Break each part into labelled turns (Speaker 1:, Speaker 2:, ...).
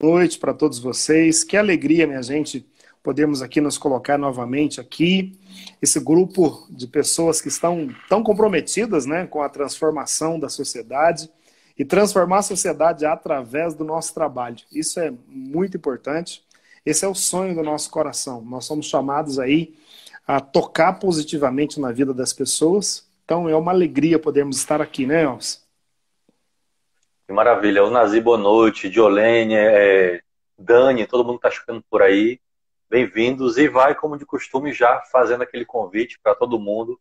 Speaker 1: noite para todos vocês. Que alegria, minha gente, podermos aqui nos colocar novamente aqui. Esse grupo de pessoas que estão tão comprometidas né, com a transformação da sociedade e transformar a sociedade através do nosso trabalho. Isso é muito importante. Esse é o sonho do nosso coração. Nós somos chamados aí a tocar positivamente na vida das pessoas. Então é uma alegria podermos estar aqui, né, Elvis?
Speaker 2: Que maravilha. O Nazi, boa noite. Diolene, é, Dani, todo mundo está chegando por aí. Bem-vindos. E vai, como de costume, já fazendo aquele convite para todo mundo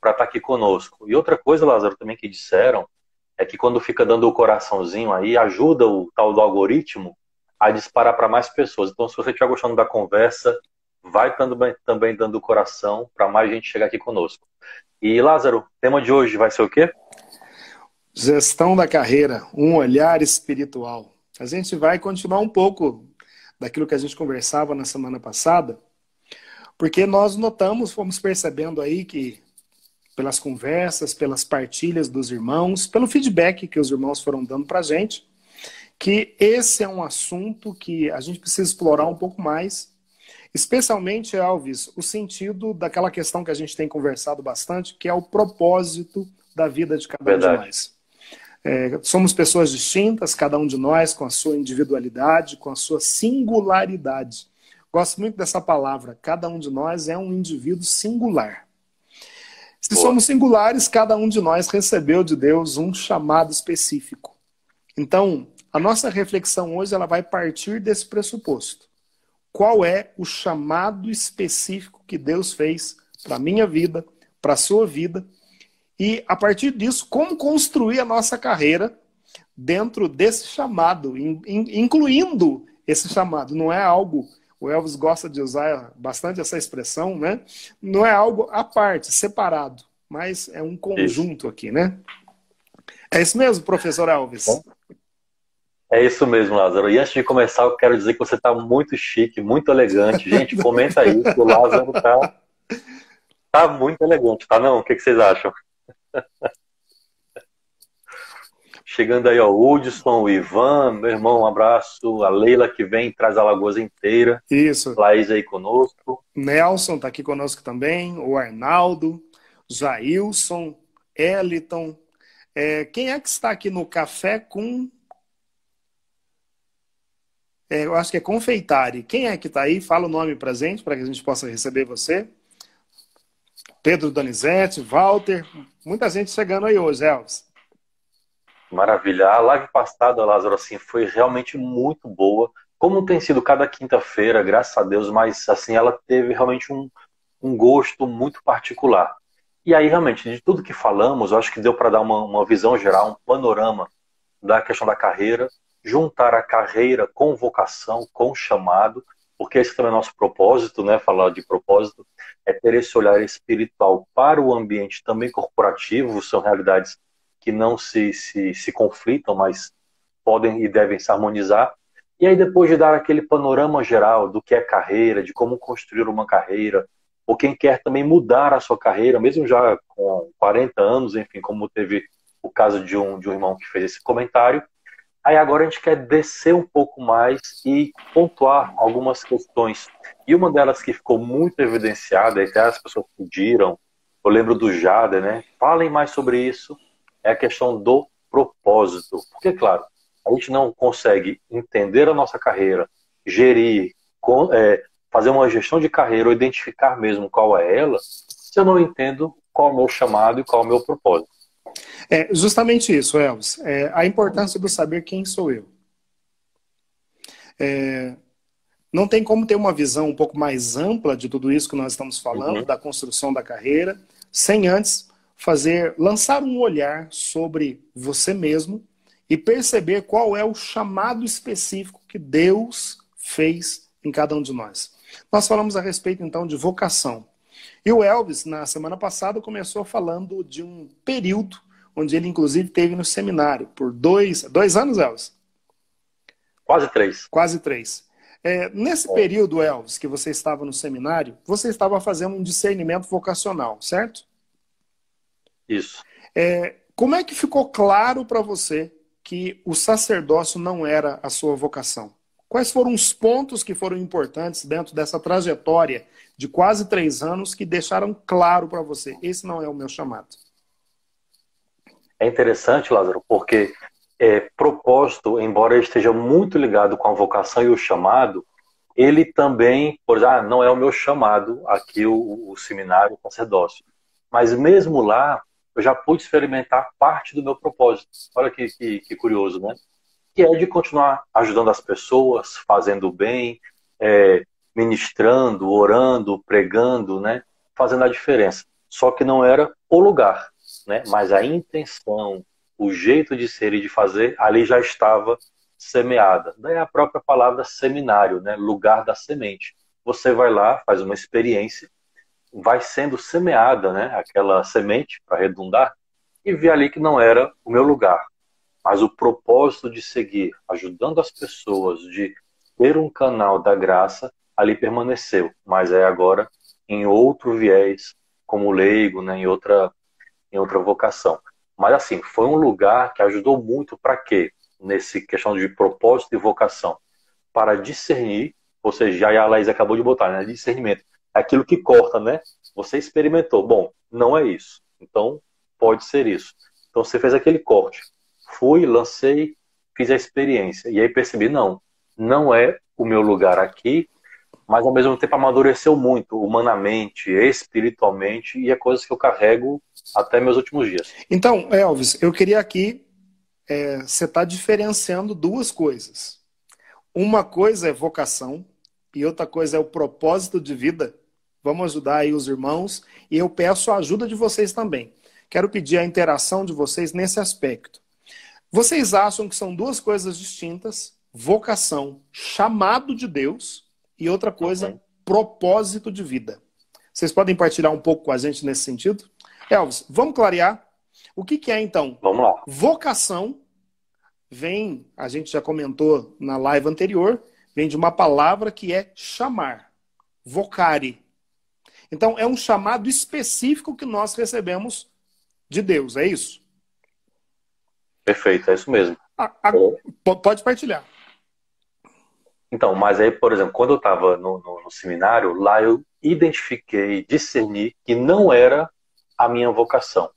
Speaker 2: para estar tá aqui conosco. E outra coisa, Lázaro, também que disseram, é que quando fica dando o coraçãozinho aí, ajuda o tal do algoritmo a disparar para mais pessoas. Então, se você estiver gostando da conversa, vai também dando o coração para mais gente chegar aqui conosco. E, Lázaro, tema de hoje vai ser o quê?
Speaker 1: Gestão da carreira, um olhar espiritual. A gente vai continuar um pouco daquilo que a gente conversava na semana passada, porque nós notamos, fomos percebendo aí que pelas conversas, pelas partilhas dos irmãos, pelo feedback que os irmãos foram dando para a gente, que esse é um assunto que a gente precisa explorar um pouco mais, especialmente, Elvis, o sentido daquela questão que a gente tem conversado bastante, que é o propósito da vida de cada Verdade. um de nós. É, somos pessoas distintas, cada um de nós com a sua individualidade, com a sua singularidade. Gosto muito dessa palavra. Cada um de nós é um indivíduo singular. Se somos singulares, cada um de nós recebeu de Deus um chamado específico. Então, a nossa reflexão hoje ela vai partir desse pressuposto. Qual é o chamado específico que Deus fez para a minha vida, para a sua vida e, a partir disso, como construir a nossa carreira dentro desse chamado, incluindo esse chamado. Não é algo, o Elvis gosta de usar bastante essa expressão, né? Não é algo à parte, separado, mas é um conjunto isso. aqui, né? É isso mesmo, professor Elvis?
Speaker 2: É isso mesmo, Lázaro. E antes de começar, eu quero dizer que você está muito chique, muito elegante. Gente, comenta aí, o Lázaro está tá muito elegante, tá não? O que, que vocês acham? Chegando aí, ó, o Hudson, o Ivan, meu irmão, um abraço. A Leila que vem, traz a Lagoas inteira.
Speaker 1: Isso.
Speaker 2: Laís aí conosco.
Speaker 1: Nelson tá aqui conosco também. O Arnaldo, Jailson, Eliton. É, quem é que está aqui no café com. É, eu acho que é Confeitari. Quem é que está aí? Fala o nome pra gente, para que a gente possa receber você. Pedro Donizete, Walter, muita gente chegando aí hoje, Elvis.
Speaker 2: Maravilha. A live passada, Lázaro, assim, foi realmente muito boa. Como tem sido cada quinta-feira, graças a Deus, mas assim, ela teve realmente um, um gosto muito particular. E aí, realmente, de tudo que falamos, eu acho que deu para dar uma, uma visão geral, um panorama da questão da carreira, juntar a carreira com vocação, com chamado, porque esse também é nosso propósito, né? Falar de propósito é ter esse olhar espiritual para o ambiente também corporativo, são realidades que não se, se, se conflitam, mas podem e devem se harmonizar. E aí, depois de dar aquele panorama geral do que é carreira, de como construir uma carreira, ou quem quer também mudar a sua carreira, mesmo já com 40 anos, enfim, como teve o caso de um, de um irmão que fez esse comentário, Aí agora a gente quer descer um pouco mais e pontuar algumas questões. E uma delas que ficou muito evidenciada, e até as pessoas pediram, eu lembro do Jader, né? Falem mais sobre isso, é a questão do propósito. Porque, claro, a gente não consegue entender a nossa carreira, gerir, é, fazer uma gestão de carreira ou identificar mesmo qual é ela, se eu não entendo qual é o meu chamado e qual é o meu propósito.
Speaker 1: É justamente isso, Elvis. É, a importância do saber quem sou eu. É, não tem como ter uma visão um pouco mais ampla de tudo isso que nós estamos falando, uhum. da construção da carreira, sem antes fazer, lançar um olhar sobre você mesmo e perceber qual é o chamado específico que Deus fez em cada um de nós. Nós falamos a respeito então de vocação. E o Elvis, na semana passada, começou falando de um período onde ele, inclusive, teve no seminário por dois, dois anos, Elvis?
Speaker 2: Quase três.
Speaker 1: Quase três. É, nesse é. período, Elvis, que você estava no seminário, você estava fazendo um discernimento vocacional, certo?
Speaker 2: Isso.
Speaker 1: É, como é que ficou claro para você que o sacerdócio não era a sua vocação? Quais foram os pontos que foram importantes dentro dessa trajetória de quase três anos que deixaram claro para você: esse não é o meu chamado?
Speaker 2: É interessante, Lázaro, porque é, propósito, embora esteja muito ligado com a vocação e o chamado, ele também, por ah, não é o meu chamado aqui o, o seminário, o sacerdócio. Mas mesmo lá, eu já pude experimentar parte do meu propósito. Olha que, que, que curioso, né? Que é de continuar ajudando as pessoas, fazendo bem, é, ministrando, orando, pregando, né? Fazendo a diferença. Só que não era o lugar, né? Mas a intenção, o jeito de ser e de fazer, ali já estava semeada. Daí a própria palavra seminário, né? Lugar da semente. Você vai lá, faz uma experiência, vai sendo semeada, né? Aquela semente, para redundar, e vê ali que não era o meu lugar. Mas o propósito de seguir, ajudando as pessoas, de ter um canal da graça, ali permaneceu. Mas é agora em outro viés, como leigo, né? Em outra, em outra vocação. Mas assim, foi um lugar que ajudou muito para quê? nesse questão de propósito e vocação para discernir, ou seja, já a Laís acabou de botar, né? Discernimento. Aquilo que corta, né? Você experimentou. Bom, não é isso. Então, pode ser isso. Então, você fez aquele corte. Fui, lancei, fiz a experiência. E aí percebi, não, não é o meu lugar aqui, mas ao mesmo tempo amadureceu muito, humanamente, espiritualmente, e é coisas que eu carrego até meus últimos dias.
Speaker 1: Então, Elvis, eu queria aqui é, você está diferenciando duas coisas. Uma coisa é vocação e outra coisa é o propósito de vida. Vamos ajudar aí os irmãos e eu peço a ajuda de vocês também. Quero pedir a interação de vocês nesse aspecto. Vocês acham que são duas coisas distintas? Vocação, chamado de Deus, e outra coisa, propósito de vida. Vocês podem partilhar um pouco com a gente nesse sentido? Elvis, vamos clarear o que, que é então?
Speaker 2: Vamos lá.
Speaker 1: Vocação vem, a gente já comentou na live anterior, vem de uma palavra que é chamar, vocare. Então é um chamado específico que nós recebemos de Deus, é isso?
Speaker 2: Perfeito, é isso mesmo.
Speaker 1: A, a, pode partilhar.
Speaker 2: Então, mas aí, por exemplo, quando eu estava no, no, no, seminário, lá eu identifiquei, discerni que não era a minha vocação.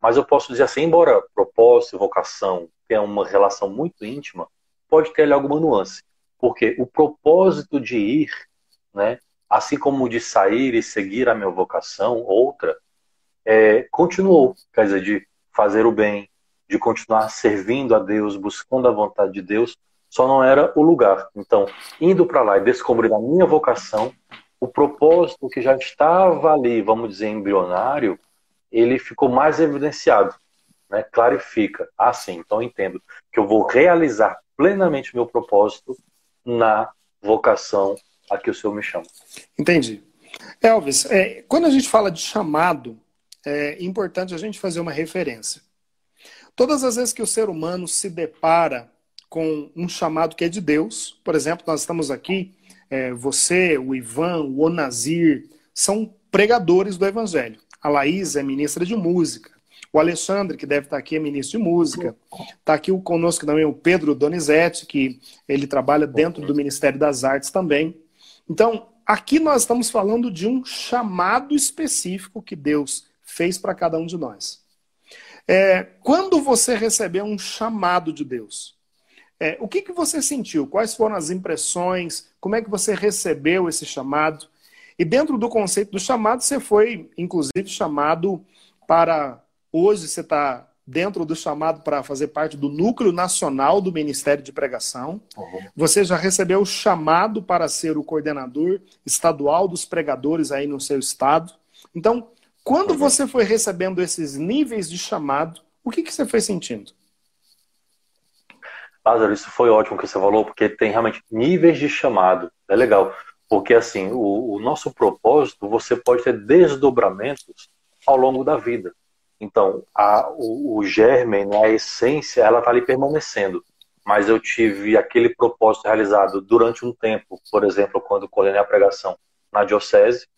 Speaker 2: Mas eu posso dizer assim, embora propósito e vocação tenham uma relação muito íntima, pode ter ali alguma nuance. Porque o propósito de ir, né, assim como o de sair e seguir a minha vocação, outra, é, continuou. Quer dizer, de fazer o bem, de continuar servindo a Deus, buscando a vontade de Deus, só não era o lugar. Então, indo para lá e descobrindo a minha vocação, o propósito que já estava ali, vamos dizer, embrionário, ele ficou mais evidenciado, né? clarifica. Ah, sim, então entendo que eu vou realizar plenamente meu propósito na vocação a que o Senhor me chama.
Speaker 1: Entendi. Elvis, é, quando a gente fala de chamado, é importante a gente fazer uma referência. Todas as vezes que o ser humano se depara com um chamado que é de Deus, por exemplo, nós estamos aqui, é, você, o Ivan, o Onazir, são pregadores do Evangelho. A Laís é ministra de música. O Alexandre, que deve estar aqui, é ministro de música. Está aqui conosco também o Pedro Donizete, que ele trabalha dentro do Ministério das Artes também. Então, aqui nós estamos falando de um chamado específico que Deus fez para cada um de nós. É, quando você recebeu um chamado de Deus, é, o que, que você sentiu? Quais foram as impressões? Como é que você recebeu esse chamado? E dentro do conceito do chamado, você foi, inclusive, chamado para. Hoje você está dentro do chamado para fazer parte do núcleo nacional do Ministério de Pregação. Uhum. Você já recebeu o chamado para ser o coordenador estadual dos pregadores aí no seu estado. Então, quando uhum. você foi recebendo esses níveis de chamado, o que, que você foi sentindo?
Speaker 2: Lázaro, isso foi ótimo que você falou, porque tem realmente níveis de chamado. É legal. Porque, assim, o, o nosso propósito, você pode ter desdobramentos ao longo da vida. Então, a, o, o germe, a essência, ela está ali permanecendo. Mas eu tive aquele propósito realizado durante um tempo, por exemplo, quando coordenei a pregação na diocese,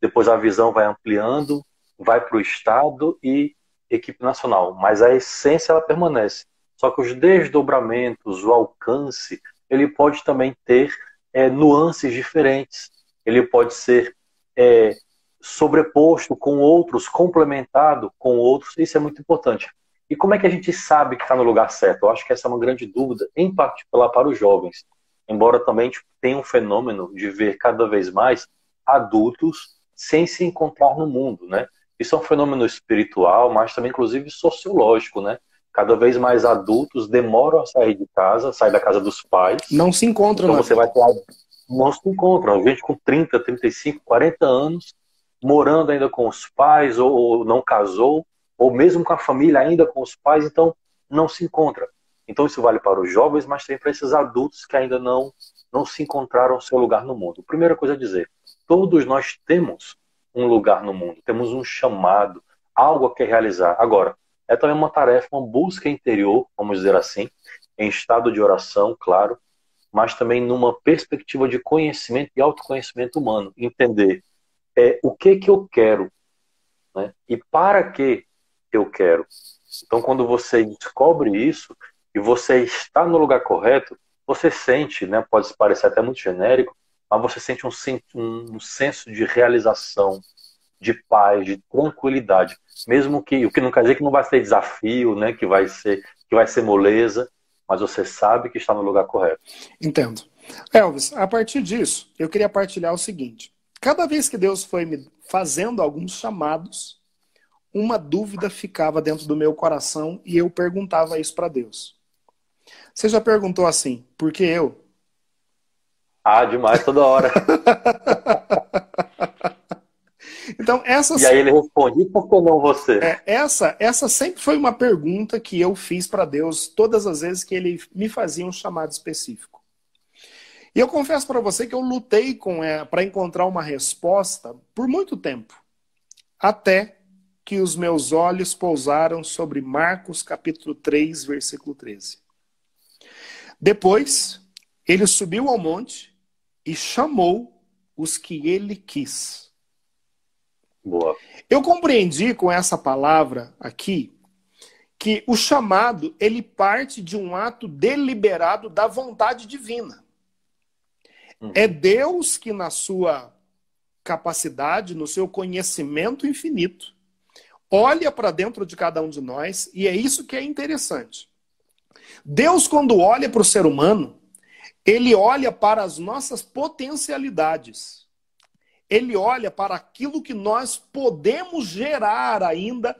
Speaker 2: depois a visão vai ampliando, vai para o Estado e equipe nacional. Mas a essência, ela permanece. Só que os desdobramentos, o alcance, ele pode também ter é, nuances diferentes. Ele pode ser é, sobreposto com outros, complementado com outros. Isso é muito importante. E como é que a gente sabe que está no lugar certo? Eu acho que essa é uma grande dúvida, em particular para os jovens. Embora também tipo, tenha um fenômeno de ver cada vez mais adultos sem se encontrar no mundo, né? Isso é um fenômeno espiritual, mas também inclusive sociológico, né? Cada vez mais adultos demoram a sair de casa, sair da casa dos pais.
Speaker 1: Não se encontram.
Speaker 2: Então né? você vai ter não se encontram. Gente com 30, 35, 40 anos morando ainda com os pais ou, ou não casou ou mesmo com a família ainda com os pais, então não se encontra. Então isso vale para os jovens, mas também para esses adultos que ainda não não se encontraram seu lugar no mundo. Primeira coisa a dizer, todos nós temos um lugar no mundo, temos um chamado, algo a que realizar. Agora, é também uma tarefa, uma busca interior, vamos dizer assim, em estado de oração, claro, mas também numa perspectiva de conhecimento e autoconhecimento humano, entender é, o que que eu quero né? e para que eu quero. Então, quando você descobre isso e você está no lugar correto, você sente, né, pode parecer até muito genérico, mas você sente um, um senso de realização, de paz, de tranquilidade, mesmo que o que não quer dizer que não vai ser desafio, né, que vai ser que vai ser moleza, mas você sabe que está no lugar correto.
Speaker 1: Entendo. Elvis, a partir disso, eu queria partilhar o seguinte: cada vez que Deus foi me fazendo alguns chamados, uma dúvida ficava dentro do meu coração e eu perguntava isso para Deus. Você já perguntou assim, por que eu?
Speaker 2: Ah, demais, toda hora.
Speaker 1: então, essa
Speaker 2: E aí ele responde, por que não você?
Speaker 1: É, essa, essa sempre foi uma pergunta que eu fiz para Deus todas as vezes que ele me fazia um chamado específico. E eu confesso para você que eu lutei com é, para encontrar uma resposta por muito tempo. Até que os meus olhos pousaram sobre Marcos capítulo 3, versículo 13. Depois, ele subiu ao monte e chamou os que ele quis.
Speaker 2: Boa.
Speaker 1: Eu compreendi com essa palavra aqui que o chamado ele parte de um ato deliberado da vontade divina. Hum. É Deus que na sua capacidade, no seu conhecimento infinito, olha para dentro de cada um de nós e é isso que é interessante. Deus, quando olha para o ser humano, ele olha para as nossas potencialidades. Ele olha para aquilo que nós podemos gerar ainda,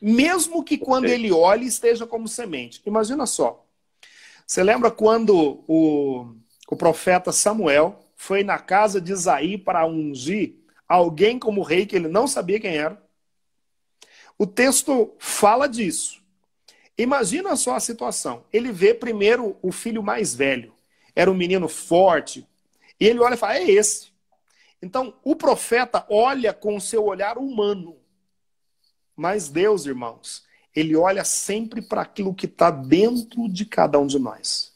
Speaker 1: mesmo que quando ele olhe esteja como semente. Imagina só. Você lembra quando o, o profeta Samuel foi na casa de Isaí para ungir alguém como rei que ele não sabia quem era? O texto fala disso. Imagina só a situação. Ele vê primeiro o filho mais velho. Era um menino forte. E ele olha e fala: é esse. Então, o profeta olha com o seu olhar humano. Mas Deus, irmãos, ele olha sempre para aquilo que está dentro de cada um de nós.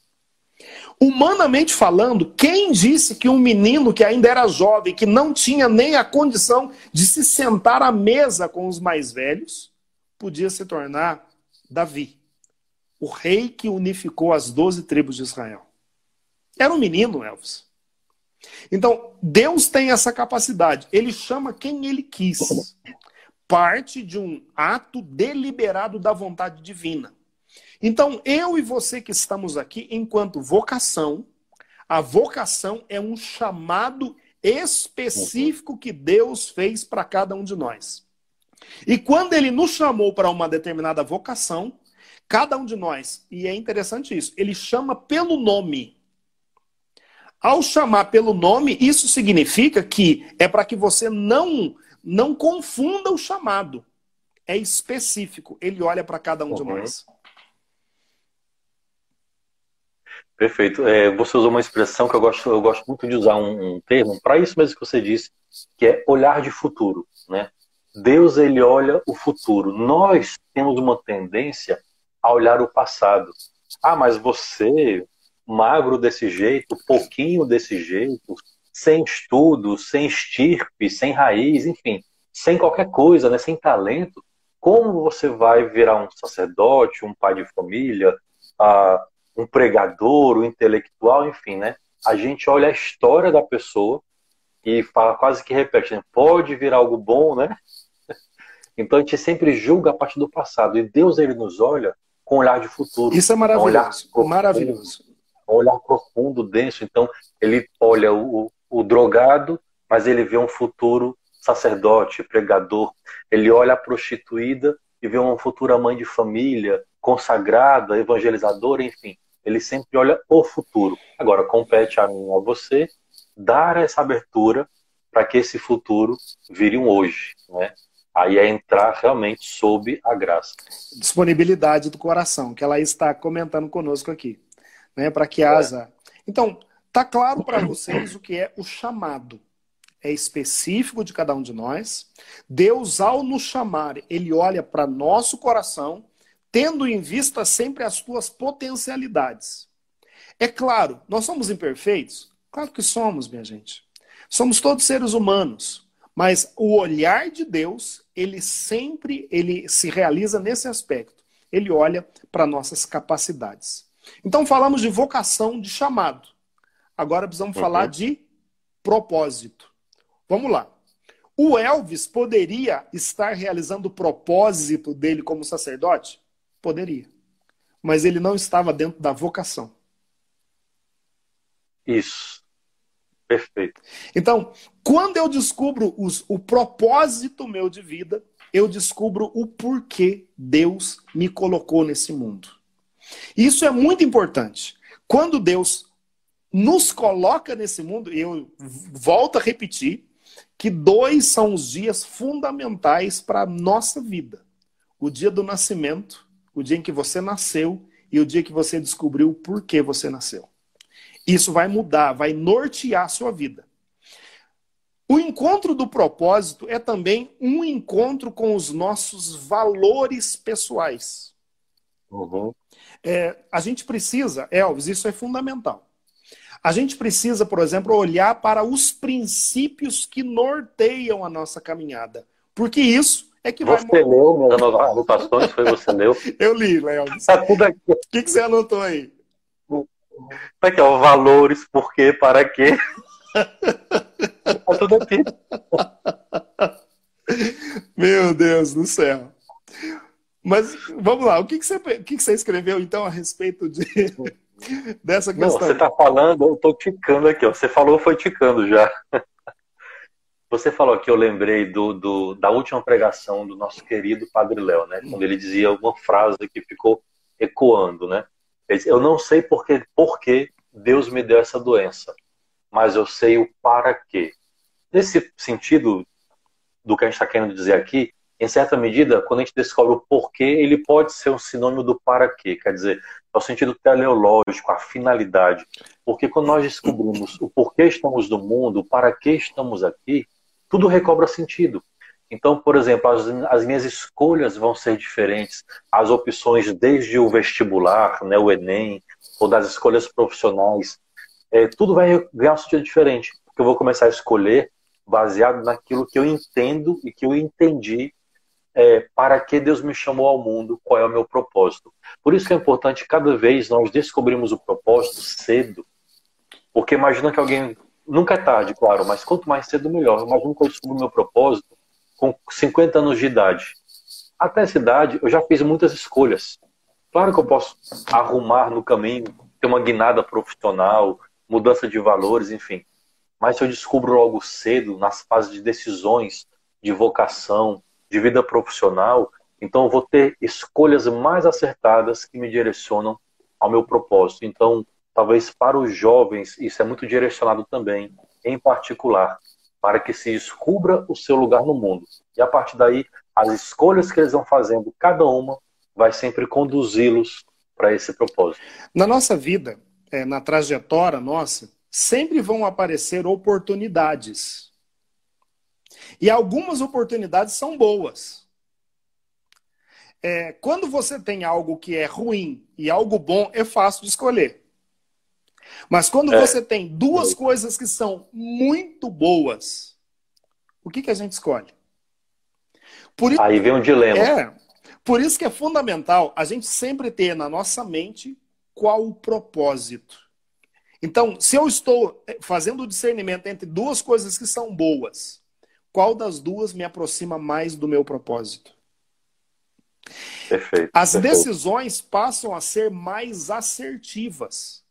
Speaker 1: Humanamente falando, quem disse que um menino que ainda era jovem, que não tinha nem a condição de se sentar à mesa com os mais velhos, podia se tornar Davi, o rei que unificou as doze tribos de Israel? Era um menino, Elvis. Então, Deus tem essa capacidade. Ele chama quem ele quis. Parte de um ato deliberado da vontade divina. Então, eu e você que estamos aqui, enquanto vocação, a vocação é um chamado específico que Deus fez para cada um de nós. E quando ele nos chamou para uma determinada vocação, cada um de nós, e é interessante isso, ele chama pelo nome. Ao chamar pelo nome, isso significa que é para que você não não confunda o chamado. É específico. Ele olha para cada um uhum. de nós.
Speaker 2: Perfeito. É, você usou uma expressão que eu gosto, eu gosto muito de usar um, um termo para isso mesmo que você disse, que é olhar de futuro, né? Deus ele olha o futuro. Nós temos uma tendência a olhar o passado. Ah, mas você magro desse jeito, pouquinho desse jeito, sem estudo, sem estirpe, sem raiz, enfim, sem qualquer coisa, né, sem talento, como você vai virar um sacerdote, um pai de família, ah, um pregador, um intelectual, enfim, né? A gente olha a história da pessoa e fala quase que repete, né? pode vir algo bom, né? Então a gente sempre julga a partir do passado e Deus ele nos olha com olhar de futuro.
Speaker 1: Isso é maravilhoso, um olhar maravilhoso.
Speaker 2: Um olhar profundo, denso. Então ele olha o, o drogado, mas ele vê um futuro sacerdote, pregador. Ele olha a prostituída e vê uma futura mãe de família, consagrada, evangelizadora, enfim. Ele sempre olha o futuro. Agora compete a mim, a você, dar essa abertura para que esse futuro vire um hoje, né? Aí é entrar realmente sob a graça.
Speaker 1: Disponibilidade do coração, que ela está comentando conosco aqui, né? Para que haja. É. Então, tá claro para vocês o que é o chamado. É específico de cada um de nós. Deus, ao nos chamar, ele olha para nosso coração, tendo em vista sempre as tuas potencialidades. É claro, nós somos imperfeitos? Claro que somos, minha gente. Somos todos seres humanos. Mas o olhar de Deus, ele sempre ele se realiza nesse aspecto. Ele olha para nossas capacidades. Então falamos de vocação, de chamado. Agora precisamos uhum. falar de propósito. Vamos lá. O Elvis poderia estar realizando o propósito dele como sacerdote? Poderia. Mas ele não estava dentro da vocação.
Speaker 2: Isso. Perfeito.
Speaker 1: Então, quando eu descubro os, o propósito meu de vida, eu descubro o porquê Deus me colocou nesse mundo. Isso é muito importante. Quando Deus nos coloca nesse mundo, eu volto a repetir que dois são os dias fundamentais para a nossa vida: o dia do nascimento, o dia em que você nasceu e o dia que você descobriu por que você nasceu. Isso vai mudar, vai nortear a sua vida. O encontro do propósito é também um encontro com os nossos valores pessoais. Uhum. É, a gente precisa, Elvis, isso é fundamental. A gente precisa, por exemplo, olhar para os princípios que norteiam a nossa caminhada. Porque isso é que
Speaker 2: você
Speaker 1: vai.
Speaker 2: Você leu minhas anotações? Foi você leu?
Speaker 1: Eu li, Léo. Tá tudo aqui. O que, que você anotou aí?
Speaker 2: É que é? Valores, por quê, para quê? tá tudo aqui.
Speaker 1: Meu Deus do céu. Mas vamos lá, o que, que, você, o que, que você escreveu então a respeito de, dessa questão?
Speaker 2: Não, você está falando, eu estou ticando aqui. Ó. Você falou, foi ticando já. Você falou aqui, eu lembrei do, do, da última pregação do nosso querido Padre Léo, né? Quando ele dizia uma frase que ficou ecoando, né? Eu não sei porque, por que Deus me deu essa doença, mas eu sei o para quê. Nesse sentido do que a gente está querendo dizer aqui, em certa medida, quando a gente descobre o porquê, ele pode ser um sinônimo do para quê. Quer dizer, o sentido teleológico, a finalidade. Porque quando nós descobrimos o porquê estamos no mundo, o para que estamos aqui, tudo recobra sentido. Então, por exemplo, as, as, minhas escolhas vão ser diferentes, as opções desde o vestibular, né, o Enem, ou das escolhas profissionais, é, tudo vai ganhar um sentido diferente, porque eu vou começar a escolher baseado naquilo que eu entendo e que eu entendi é, para que Deus me chamou ao mundo, qual é o meu propósito. Por isso que é importante cada vez nós descobrimos o propósito cedo, porque imagina que alguém nunca é tarde, claro, mas quanto mais cedo melhor. Imagina que eu descubro o meu propósito com 50 anos de idade. Até essa idade, eu já fiz muitas escolhas. Claro que eu posso arrumar no caminho, ter uma guinada profissional, mudança de valores, enfim. Mas se eu descubro logo cedo, nas fases de decisões, de vocação, de vida profissional, então eu vou ter escolhas mais acertadas que me direcionam ao meu propósito. Então, talvez para os jovens, isso é muito direcionado também, em particular, para que se descubra o seu lugar no mundo. E a partir daí, as escolhas que eles vão fazendo, cada uma, vai sempre conduzi-los para esse propósito.
Speaker 1: Na nossa vida, é, na trajetória nossa, sempre vão aparecer oportunidades. E algumas oportunidades são boas. É, quando você tem algo que é ruim e algo bom, é fácil de escolher. Mas quando é. você tem duas coisas que são muito boas, o que, que a gente escolhe?
Speaker 2: Por Aí vem um dilema.
Speaker 1: É. Por isso que é fundamental a gente sempre ter na nossa mente qual o propósito. Então, se eu estou eh, fazendo o discernimento entre duas coisas que são boas, qual das duas me aproxima mais do meu propósito?
Speaker 2: Perfeito.
Speaker 1: As
Speaker 2: perfeito.
Speaker 1: decisões passam a ser mais assertivas.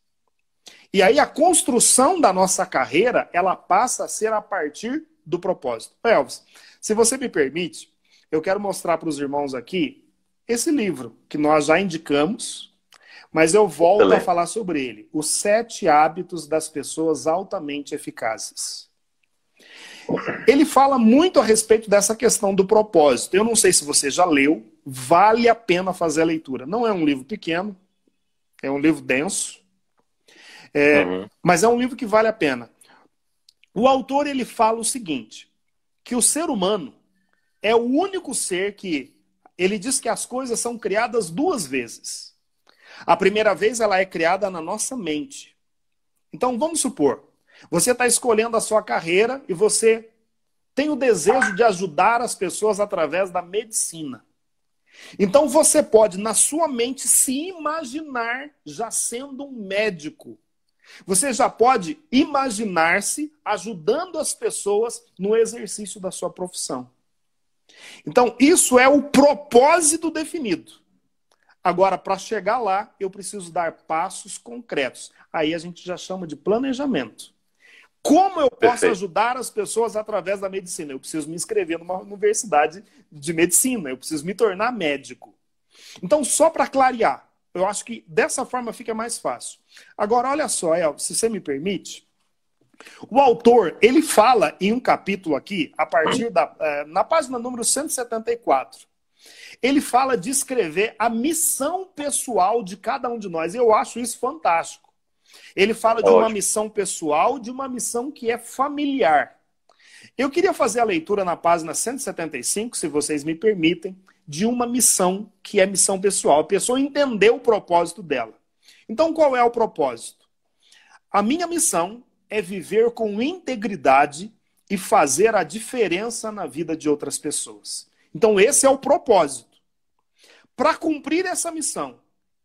Speaker 1: E aí a construção da nossa carreira, ela passa a ser a partir do propósito. Elvis, se você me permite, eu quero mostrar para os irmãos aqui esse livro que nós já indicamos, mas eu volto Beleza. a falar sobre ele. Os sete hábitos das pessoas altamente eficazes. Ele fala muito a respeito dessa questão do propósito. Eu não sei se você já leu, vale a pena fazer a leitura. Não é um livro pequeno, é um livro denso, é, uhum. mas é um livro que vale a pena. O autor ele fala o seguinte, que o ser humano é o único ser que ele diz que as coisas são criadas duas vezes. A primeira vez ela é criada na nossa mente. Então vamos supor, você está escolhendo a sua carreira e você tem o desejo de ajudar as pessoas através da medicina. Então você pode, na sua mente, se imaginar já sendo um médico. Você já pode imaginar-se ajudando as pessoas no exercício da sua profissão. Então, isso é o propósito definido. Agora, para chegar lá, eu preciso dar passos concretos. Aí a gente já chama de planejamento. Como eu posso Perfeito. ajudar as pessoas através da medicina? Eu preciso me inscrever numa universidade de medicina, eu preciso me tornar médico. Então, só para clarear, eu acho que dessa forma fica mais fácil. Agora, olha só, El, se você me permite, o autor, ele fala em um capítulo aqui, a partir da. Eh, na página número 174. Ele fala de escrever a missão pessoal de cada um de nós. Eu acho isso fantástico. Ele fala de uma missão pessoal, de uma missão que é familiar. Eu queria fazer a leitura na página 175, se vocês me permitem, de uma missão que é missão pessoal. A pessoa entendeu o propósito dela. Então, qual é o propósito? A minha missão é viver com integridade e fazer a diferença na vida de outras pessoas. Então, esse é o propósito. Para cumprir essa missão,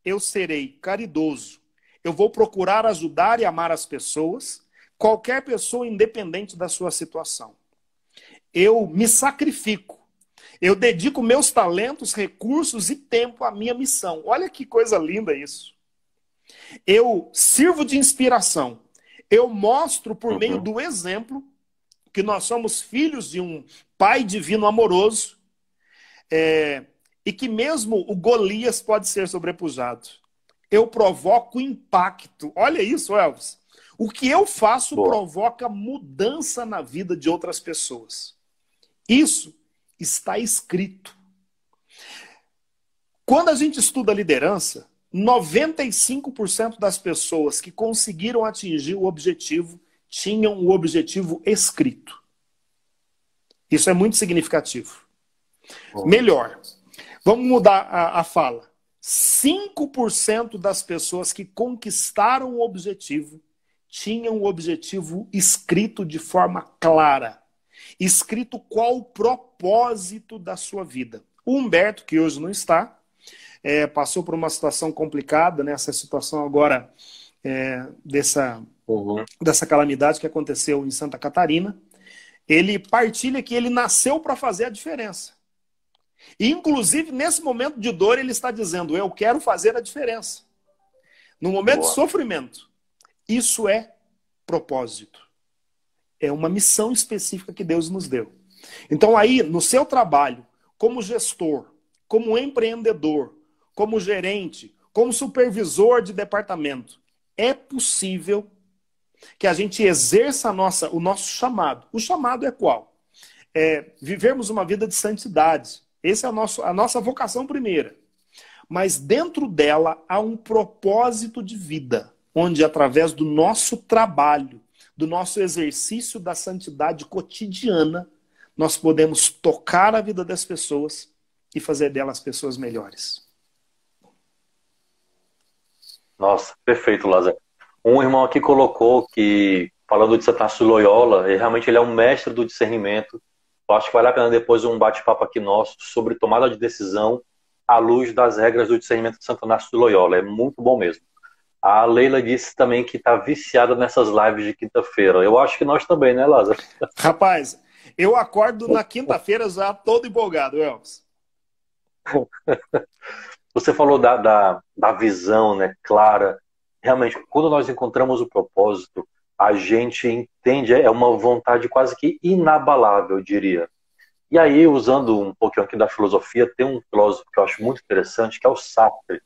Speaker 1: eu serei caridoso, eu vou procurar ajudar e amar as pessoas, qualquer pessoa, independente da sua situação. Eu me sacrifico. Eu dedico meus talentos, recursos e tempo à minha missão. Olha que coisa linda isso. Eu sirvo de inspiração. Eu mostro por uhum. meio do exemplo que nós somos filhos de um Pai divino amoroso é, e que mesmo o Golias pode ser sobrepujado eu provoco impacto. Olha isso, Elvis. O que eu faço Boa. provoca mudança na vida de outras pessoas. Isso está escrito. Quando a gente estuda liderança, 95% das pessoas que conseguiram atingir o objetivo tinham o objetivo escrito. Isso é muito significativo. Bom. Melhor, vamos mudar a, a fala. 5% das pessoas que conquistaram o objetivo tinham o objetivo escrito de forma clara. Escrito qual o propósito da sua vida. O Humberto, que hoje não está, é, passou por uma situação complicada, nessa né? situação agora é, dessa, uhum. dessa calamidade que aconteceu em Santa Catarina. Ele partilha que ele nasceu para fazer a diferença. E, inclusive, nesse momento de dor, ele está dizendo: Eu quero fazer a diferença. No momento Boa. de sofrimento. Isso é propósito. É uma missão específica que Deus nos deu. Então, aí, no seu trabalho, como gestor, como empreendedor, como gerente, como supervisor de departamento, é possível que a gente exerça a nossa, o nosso chamado. O chamado é qual? É vivermos uma vida de santidade, essa é a, nosso, a nossa vocação primeira. Mas dentro dela há um propósito de vida, onde através do nosso trabalho, do nosso exercício da santidade cotidiana, nós podemos tocar a vida das pessoas e fazer delas pessoas melhores.
Speaker 2: Nossa, perfeito, Lázaro. Um irmão aqui colocou que, falando de Santo Loyola, ele, realmente ele é um mestre do discernimento acho que vale a pena depois um bate-papo aqui nosso sobre tomada de decisão à luz das regras do discernimento de Santo Inácio de Loyola. É muito bom mesmo. A Leila disse também que está viciada nessas lives de quinta-feira. Eu acho que nós também, né, Lázaro?
Speaker 1: Rapaz, eu acordo na quinta-feira já todo empolgado, Elvis.
Speaker 2: Você falou da, da, da visão né, clara. Realmente, quando nós encontramos o propósito, a gente entende, é uma vontade quase que inabalável, eu diria. E aí, usando um pouquinho aqui da filosofia, tem um filósofo que eu acho muito interessante, que é o Sartre.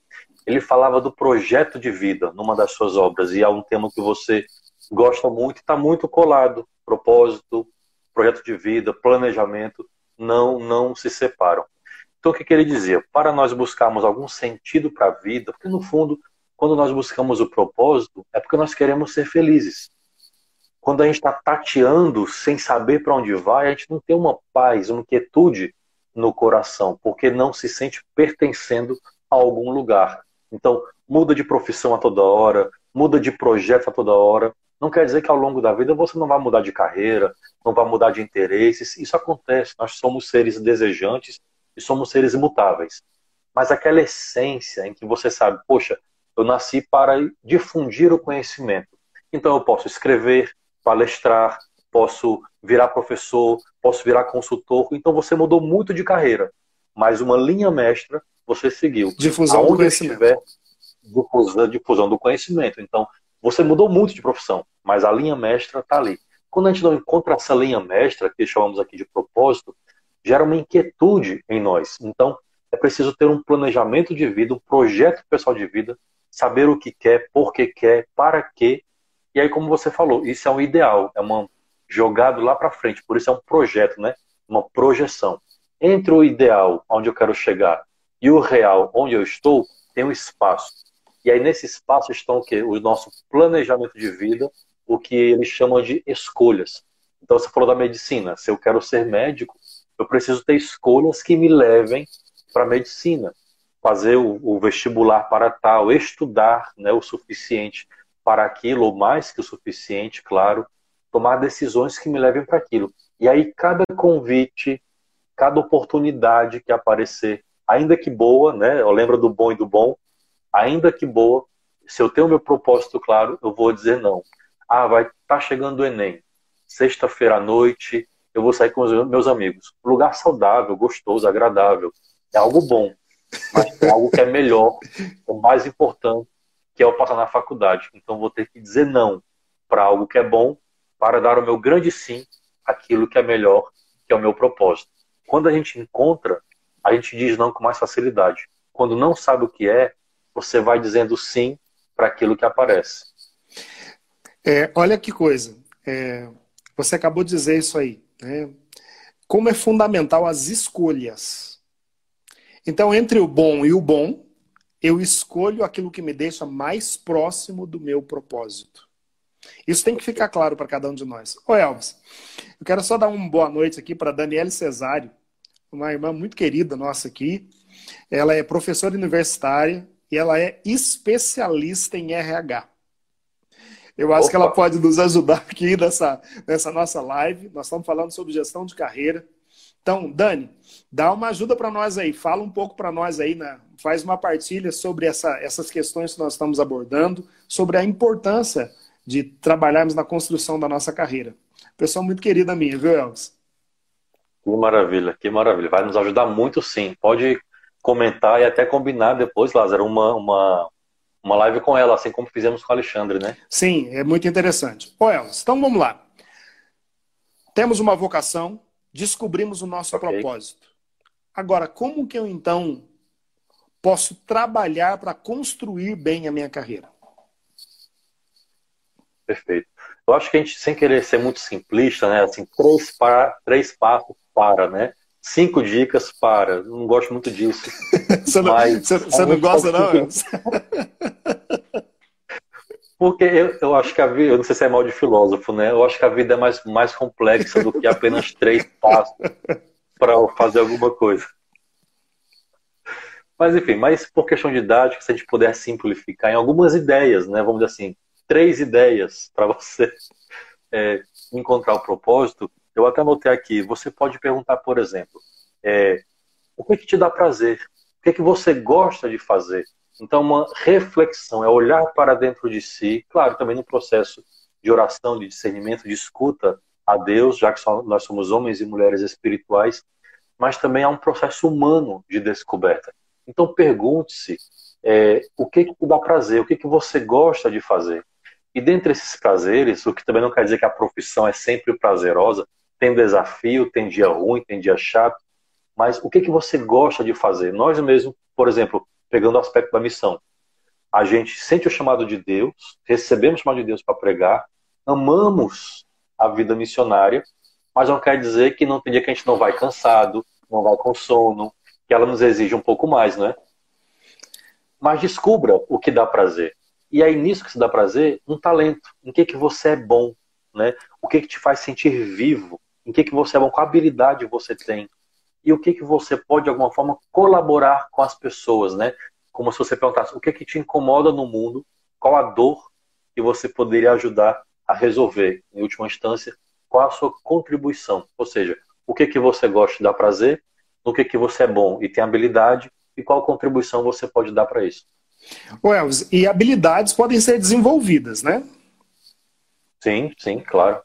Speaker 2: Ele falava do projeto de vida numa das suas obras, e é um tema que você gosta muito e está muito colado. Propósito, projeto de vida, planejamento, não, não se separam. Então, o que, que ele dizia? Para nós buscarmos algum sentido para a vida, porque no fundo, quando nós buscamos o propósito, é porque nós queremos ser felizes. Quando a gente está tateando sem saber para onde vai, a gente não tem uma paz, uma quietude no coração, porque não se sente pertencendo a algum lugar. Então, muda de profissão a toda hora, muda de projeto a toda hora. Não quer dizer que ao longo da vida você não vai mudar de carreira, não vai mudar de interesses. Isso acontece. Nós somos seres desejantes e somos seres imutáveis. Mas aquela essência em que você sabe, poxa, eu nasci para difundir o conhecimento. Então eu posso escrever, palestrar, posso virar professor, posso virar consultor. Então você mudou muito de carreira, mas uma linha mestra você seguiu.
Speaker 1: Difusão Aonde do conhecimento. Estiver,
Speaker 2: difusão, difusão do conhecimento. Então você mudou muito de profissão, mas a linha mestra está ali. Quando a gente não encontra essa linha mestra, que chamamos aqui de propósito, gera uma inquietude em nós. Então, é preciso ter um planejamento de vida, um projeto pessoal de vida, saber o que quer, por que quer, para quê. E aí, como você falou, isso é um ideal, é uma jogado lá para frente. Por isso é um projeto, né? Uma projeção. Entre o ideal, onde eu quero chegar, e o real, onde eu estou, tem um espaço. E aí nesse espaço estão o quê? O nosso planejamento de vida, o que eles chamam de escolhas. Então você falou da medicina. Se eu quero ser médico, eu preciso ter escolhas que me levem para a medicina, fazer o, o, vestibular para tal, estudar né, o suficiente para aquilo, ou mais que o suficiente, claro, tomar decisões que me levem para aquilo. E aí, cada convite, cada oportunidade que aparecer, ainda que boa, né, eu lembro do bom e do bom, ainda que boa, se eu tenho meu propósito claro, eu vou dizer não. Ah, vai tá chegando o Enem. Sexta-feira à noite, eu vou sair com os meus amigos. Lugar saudável, gostoso, agradável. É algo bom, mas é algo que é melhor, o mais importante, que é eu passar na faculdade. Então vou ter que dizer não para algo que é bom, para dar o meu grande sim aquilo que é melhor, que é o meu propósito. Quando a gente encontra, a gente diz não com mais facilidade. Quando não sabe o que é, você vai dizendo sim para aquilo que aparece.
Speaker 1: É, olha que coisa. É, você acabou de dizer isso aí. Né? Como é fundamental as escolhas. Então, entre o bom e o bom, eu escolho aquilo que me deixa mais próximo do meu propósito. Isso tem que ficar claro para cada um de nós. Ô Elvis, eu quero só dar uma boa noite aqui para Daniele Cesário, uma irmã muito querida nossa aqui. Ela é professora universitária e ela é especialista em RH. Eu acho Opa. que ela pode nos ajudar aqui nessa, nessa nossa live. Nós estamos falando sobre gestão de carreira. Então, Dani, dá uma ajuda para nós aí. Fala um pouco para nós aí, né? Faz uma partilha sobre essa, essas questões que nós estamos abordando, sobre a importância de trabalharmos na construção da nossa carreira. Pessoal muito querida minha, viu, Elvis?
Speaker 2: Que maravilha, que maravilha. Vai nos ajudar muito sim. Pode comentar e até combinar depois, Lázaro, uma, uma, uma live com ela, assim como fizemos com o Alexandre, né?
Speaker 1: Sim, é muito interessante. Ô, Elvis, então vamos lá. Temos uma vocação, descobrimos o nosso okay. propósito. Agora, como que eu então posso trabalhar para construir bem a minha carreira?
Speaker 2: Perfeito. Eu acho que a gente, sem querer ser muito simplista, né? Assim, três, para, três passos para, né? Cinco dicas para. Não gosto muito disso.
Speaker 1: você não, mas você, você não gosta, não?
Speaker 2: Porque eu, eu acho que a vida, eu não sei se é mal de filósofo, né? Eu acho que a vida é mais, mais complexa do que apenas três passos para fazer alguma coisa. Mas enfim, mas por questão de didática, se a gente puder simplificar em algumas ideias, né? Vamos dizer assim, três ideias para você é, encontrar o propósito, eu até anotei aqui. Você pode perguntar, por exemplo, é, o que, que te dá prazer? O que, que você gosta de fazer? Então, uma reflexão é olhar para dentro de si, claro, também no processo de oração, de discernimento, de escuta a Deus, já que nós somos homens e mulheres espirituais, mas também há um processo humano de descoberta. Então, pergunte-se é, o que, que dá prazer, o que, que você gosta de fazer. E dentre esses prazeres, o que também não quer dizer que a profissão é sempre prazerosa, tem desafio, tem dia ruim, tem dia chato, mas o que, que você gosta de fazer? Nós mesmos, por exemplo, pegando o aspecto da missão, a gente sente o chamado de Deus, recebemos o chamado de Deus para pregar, amamos a vida missionária, mas não quer dizer que não tem dia que a gente não vai cansado, não vai com sono, que ela nos exige um pouco mais, né? Mas descubra o que dá prazer. E aí nisso que se dá prazer, um talento. Em que que você é bom, né? O que que te faz sentir vivo? Em que que você é bom? Qual habilidade você tem? E o que que você pode de alguma forma colaborar com as pessoas, né? Como se você perguntasse o que que te incomoda no mundo? Qual a dor que você poderia ajudar a resolver? Em última instância, qual a sua contribuição? Ou seja, o que que você gosta de dar prazer? No que que você é bom e tem habilidade? e qual contribuição você pode dar para isso.
Speaker 1: Elvis, e habilidades podem ser desenvolvidas, né?
Speaker 2: Sim, sim, claro.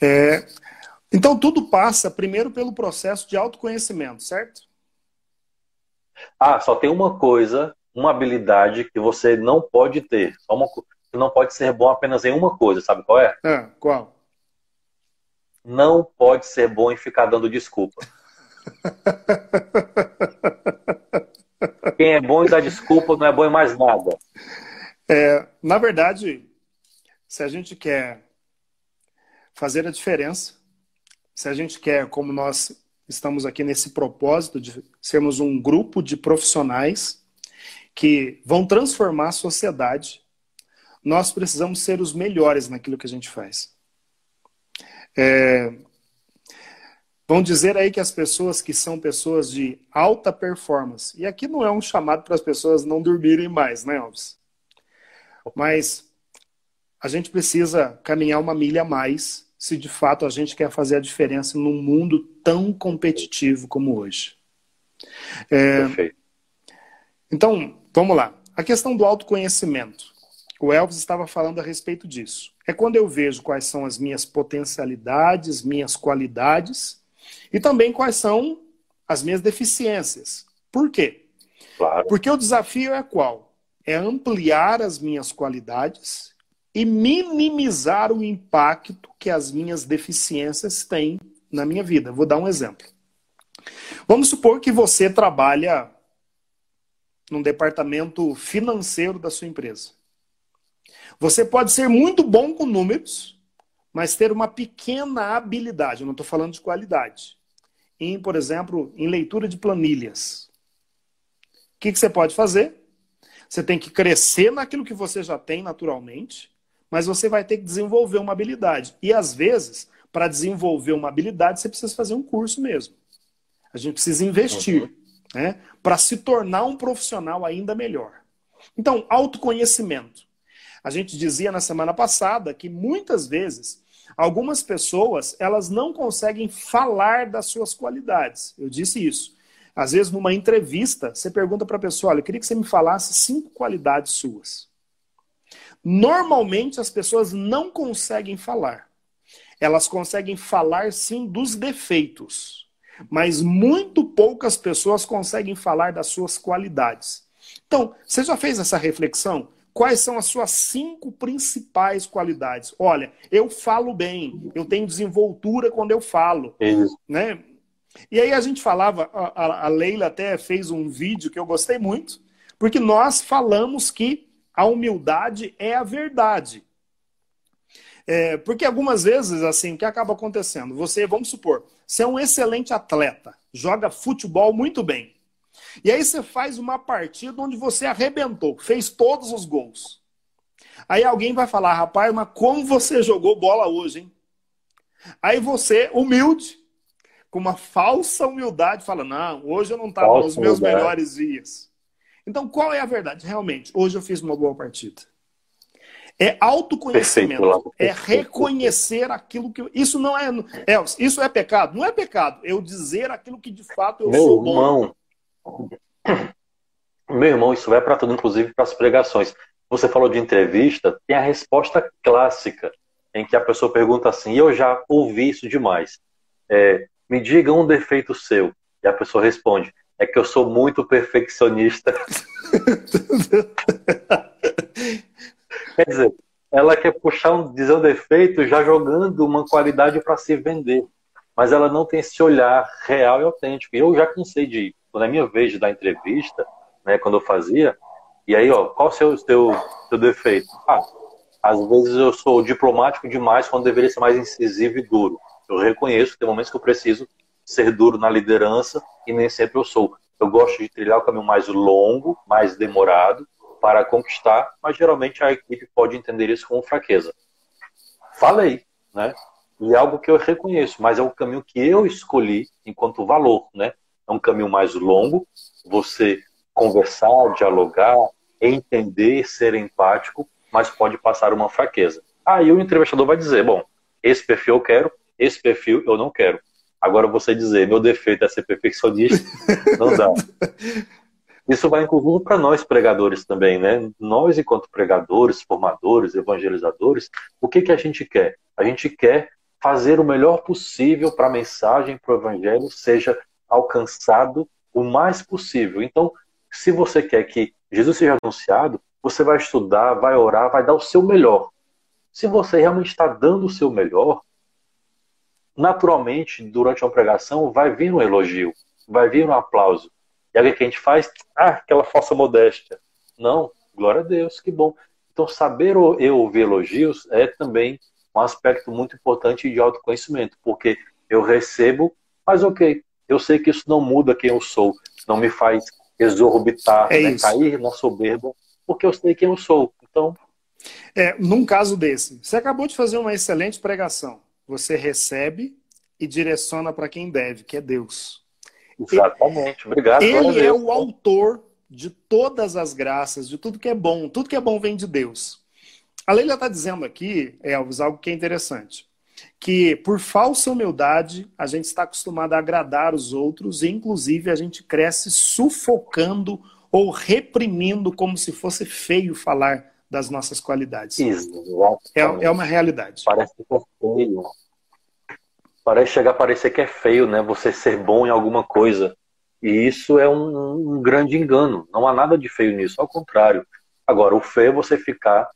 Speaker 1: É, então tudo passa primeiro pelo processo de autoconhecimento, certo?
Speaker 2: Ah, só tem uma coisa, uma habilidade que você não pode ter. Só uma, que não pode ser bom apenas em uma coisa, sabe qual é?
Speaker 1: Ah, qual?
Speaker 2: Não pode ser bom em ficar dando desculpa. Quem é bom e dá desculpa não é bom em mais nada.
Speaker 1: É, na verdade, se a gente quer fazer a diferença, se a gente quer, como nós estamos aqui nesse propósito de sermos um grupo de profissionais que vão transformar a sociedade, nós precisamos ser os melhores naquilo que a gente faz. É, Vão dizer aí que as pessoas que são pessoas de alta performance, e aqui não é um chamado para as pessoas não dormirem mais, né, Alves? Mas a gente precisa caminhar uma milha a mais se de fato a gente quer fazer a diferença num mundo tão competitivo como hoje. É... Perfeito. Então, vamos lá. A questão do autoconhecimento. O Elvis estava falando a respeito disso. É quando eu vejo quais são as minhas potencialidades, minhas qualidades e também quais são as minhas deficiências. Por quê? Claro. Porque o desafio é qual? É ampliar as minhas qualidades e minimizar o impacto que as minhas deficiências têm na minha vida. Vou dar um exemplo. Vamos supor que você trabalha num departamento financeiro da sua empresa. Você pode ser muito bom com números, mas ter uma pequena habilidade, eu não estou falando de qualidade, em, por exemplo, em leitura de planilhas. O que, que você pode fazer? Você tem que crescer naquilo que você já tem naturalmente, mas você vai ter que desenvolver uma habilidade. E às vezes, para desenvolver uma habilidade, você precisa fazer um curso mesmo. A gente precisa investir uhum. né, para se tornar um profissional ainda melhor. Então, autoconhecimento. A gente dizia na semana passada que muitas vezes Algumas pessoas, elas não conseguem falar das suas qualidades. Eu disse isso. Às vezes, numa entrevista, você pergunta para a pessoa: olha, eu queria que você me falasse cinco qualidades suas. Normalmente, as pessoas não conseguem falar. Elas conseguem falar, sim, dos defeitos. Mas muito poucas pessoas conseguem falar das suas qualidades. Então, você já fez essa reflexão? Quais são as suas cinco principais qualidades? Olha, eu falo bem, eu tenho desenvoltura quando eu falo. Isso. Né? E aí a gente falava, a, a Leila até fez um vídeo que eu gostei muito, porque nós falamos que a humildade é a verdade. É, porque algumas vezes, assim, o que acaba acontecendo? Você, vamos supor, você é um excelente atleta, joga futebol muito bem. E aí você faz uma partida onde você arrebentou, fez todos os gols. Aí alguém vai falar, rapaz, mas como você jogou bola hoje, hein? Aí você, humilde, com uma falsa humildade, fala: Não, hoje eu não estava nos meus humildade. melhores dias. Então, qual é a verdade? Realmente, hoje eu fiz uma boa partida. É autoconhecimento, perfeito, é reconhecer aquilo que. Isso não é, é. Isso é pecado? Não é pecado. Eu dizer aquilo que de fato eu
Speaker 2: Meu
Speaker 1: sou
Speaker 2: irmão,
Speaker 1: bom.
Speaker 2: Meu irmão, isso vai para tudo, inclusive para as pregações. Você falou de entrevista, tem a resposta clássica, em que a pessoa pergunta assim, eu já ouvi isso demais. É, me diga um defeito seu. E a pessoa responde, é que eu sou muito perfeccionista. Quer dizer, ela quer puxar um, dizer um defeito já jogando uma qualidade para se vender. Mas ela não tem esse olhar real e autêntico. Eu já cansei de, na minha vez de dar entrevista, né, quando eu fazia, e aí, ó, qual o seu, seu, seu defeito? Ah, às vezes eu sou diplomático demais quando deveria ser mais incisivo e duro. Eu reconheço que tem momentos que eu preciso ser duro na liderança e nem sempre eu sou. Eu gosto de trilhar o caminho mais longo, mais demorado para conquistar, mas geralmente a equipe pode entender isso como fraqueza. Falei, né? E é algo que eu reconheço, mas é um caminho que eu escolhi enquanto valor, né? É um caminho mais longo, você conversar, dialogar, entender, ser empático, mas pode passar uma fraqueza. Aí o entrevistador vai dizer, bom, esse perfil eu quero, esse perfil eu não quero. Agora você dizer, meu defeito é ser perfeccionista, não dá. Isso vai inclusive para nós pregadores também, né? Nós, enquanto pregadores, formadores, evangelizadores, o que, que a gente quer? A gente quer fazer o melhor possível para a mensagem, para o evangelho seja alcançado o mais possível. Então, se você quer que Jesus seja anunciado, você vai estudar, vai orar, vai dar o seu melhor. Se você realmente está dando o seu melhor, naturalmente, durante uma pregação, vai vir um elogio, vai vir um aplauso. E aí o que a gente faz? Ah, aquela falsa modéstia. Não, glória a Deus, que bom. Então, saber eu ouvir elogios é também um aspecto muito importante de autoconhecimento, porque eu recebo, mas ok, eu sei que isso não muda quem eu sou, não me faz exorbitar, é né, cair na soberba, porque eu sei quem eu sou. Então.
Speaker 1: É, num caso desse, você acabou de fazer uma excelente pregação você recebe e direciona para quem deve, que é Deus.
Speaker 2: Exatamente. Obrigado.
Speaker 1: Ele é o autor de todas as graças, de tudo que é bom. Tudo que é bom vem de Deus. A Leila está dizendo aqui, Elvis, algo que é interessante. Que por falsa humildade, a gente está acostumado a agradar os outros e, inclusive, a gente cresce sufocando ou reprimindo como se fosse feio falar das nossas qualidades. É, é uma realidade.
Speaker 2: Parece que é feio. Parece chegar a parecer que é feio, né? Você ser bom em alguma coisa. E isso é um, um grande engano. Não há nada de feio nisso, ao contrário. Agora, o feio é você ficar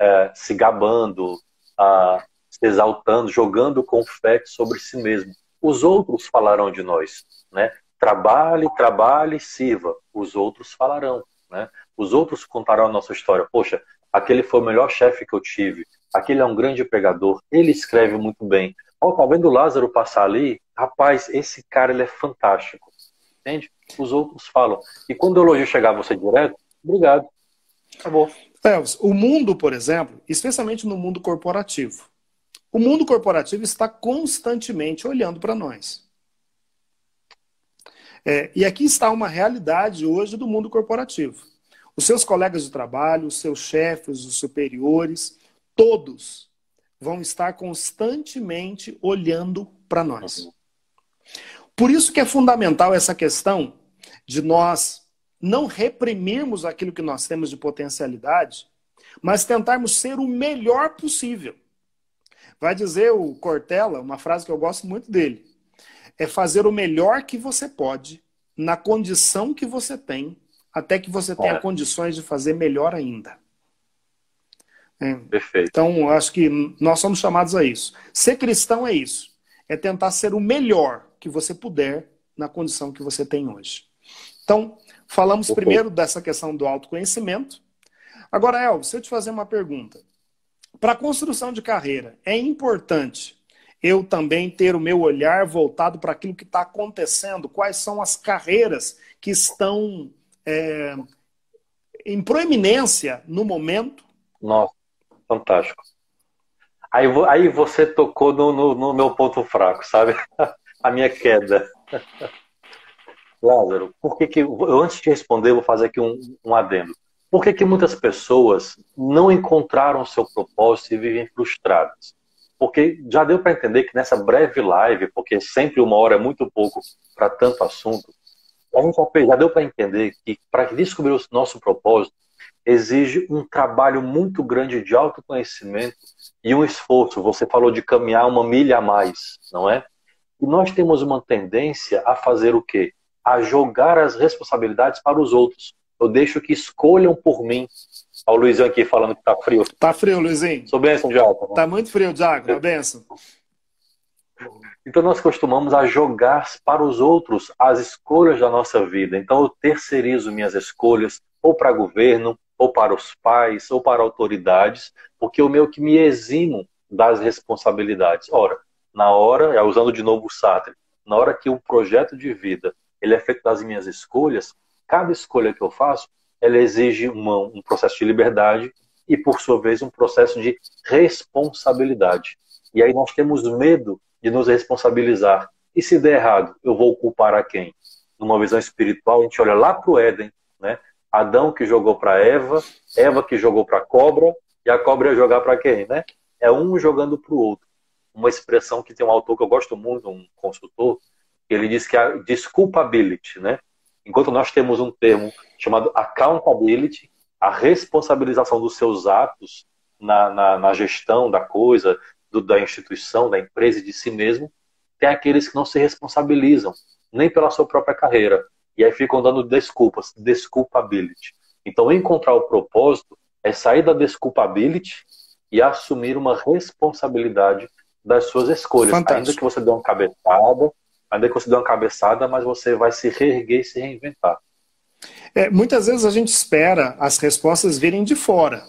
Speaker 2: é, se gabando, a, exaltando, jogando confete sobre si mesmo. Os outros falarão de nós, né? Trabalhe, trabalhe, sirva. Os outros falarão, né? Os outros contarão a nossa história. Poxa, aquele foi o melhor chefe que eu tive, aquele é um grande pregador, ele escreve muito bem. Ó, tá vendo o Lázaro passar ali? Rapaz, esse cara ele é fantástico. Entende? Os outros falam. E quando o elogio chegar a você direto, obrigado. Acabou.
Speaker 1: Elvis, o mundo, por exemplo, especialmente no mundo corporativo, o mundo corporativo está constantemente olhando para nós. É, e aqui está uma realidade hoje do mundo corporativo. Os seus colegas de trabalho, os seus chefes, os superiores, todos vão estar constantemente olhando para nós. Por isso que é fundamental essa questão de nós não reprimirmos aquilo que nós temos de potencialidade, mas tentarmos ser o melhor possível. Vai dizer o Cortella, uma frase que eu gosto muito dele, é fazer o melhor que você pode, na condição que você tem, até que você tenha é. condições de fazer melhor ainda.
Speaker 2: É. Perfeito.
Speaker 1: Então, acho que nós somos chamados a isso. Ser cristão é isso. É tentar ser o melhor que você puder na condição que você tem hoje. Então, falamos primeiro dessa questão do autoconhecimento. Agora, Elvis, se eu te fazer uma pergunta. Para a construção de carreira, é importante eu também ter o meu olhar voltado para aquilo que está acontecendo? Quais são as carreiras que estão é, em proeminência no momento.
Speaker 2: Nossa, fantástico. Aí, aí você tocou no, no, no meu ponto fraco, sabe? A minha queda. Lázaro, por que que, eu, antes de responder, vou fazer aqui um, um adendo. Por que, que muitas pessoas não encontraram o seu propósito e vivem frustradas? Porque já deu para entender que nessa breve live, porque sempre uma hora é muito pouco para tanto assunto, já deu para entender que para descobrir o nosso propósito exige um trabalho muito grande de autoconhecimento e um esforço. Você falou de caminhar uma milha a mais, não é? E nós temos uma tendência a fazer o quê? A jogar as responsabilidades para os outros. Eu deixo que escolham por mim. Olha o Luizinho aqui falando que tá frio.
Speaker 1: Tá frio, Luizinho.
Speaker 2: Sou bênção, Diácono.
Speaker 1: Tá muito frio, Diácono. É bênção.
Speaker 2: Então nós costumamos a jogar para os outros as escolhas da nossa vida. Então eu terceirizo minhas escolhas ou para governo, ou para os pais, ou para autoridades, porque o meu que me eximo das responsabilidades. Ora, na hora, usando de novo o Sartre, na hora que o projeto de vida ele é feito das minhas escolhas, cada escolha que eu faço, ela exige uma, um processo de liberdade e, por sua vez, um processo de responsabilidade. E aí nós temos medo de nos responsabilizar. E se der errado, eu vou culpar a quem? Numa visão espiritual, a gente olha lá para o Éden, né? Adão que jogou para Eva, Eva que jogou para a cobra, e a cobra ia jogar para quem, né? É um jogando para o outro. Uma expressão que tem um autor que eu gosto muito, um consultor, ele diz que é desculpability, né? Enquanto nós temos um termo chamado accountability, a responsabilização dos seus atos na, na, na gestão da coisa, do, da instituição, da empresa e de si mesmo, tem aqueles que não se responsabilizam nem pela sua própria carreira. E aí ficam dando desculpas, desculpability. Então, encontrar o propósito é sair da desculpability e assumir uma responsabilidade das suas escolhas. Fantástico. Ainda que você dê uma cabeçada, ainda que você dê uma cabeçada, mas você vai se reerguer e se reinventar.
Speaker 1: É, muitas vezes a gente espera as respostas virem de fora.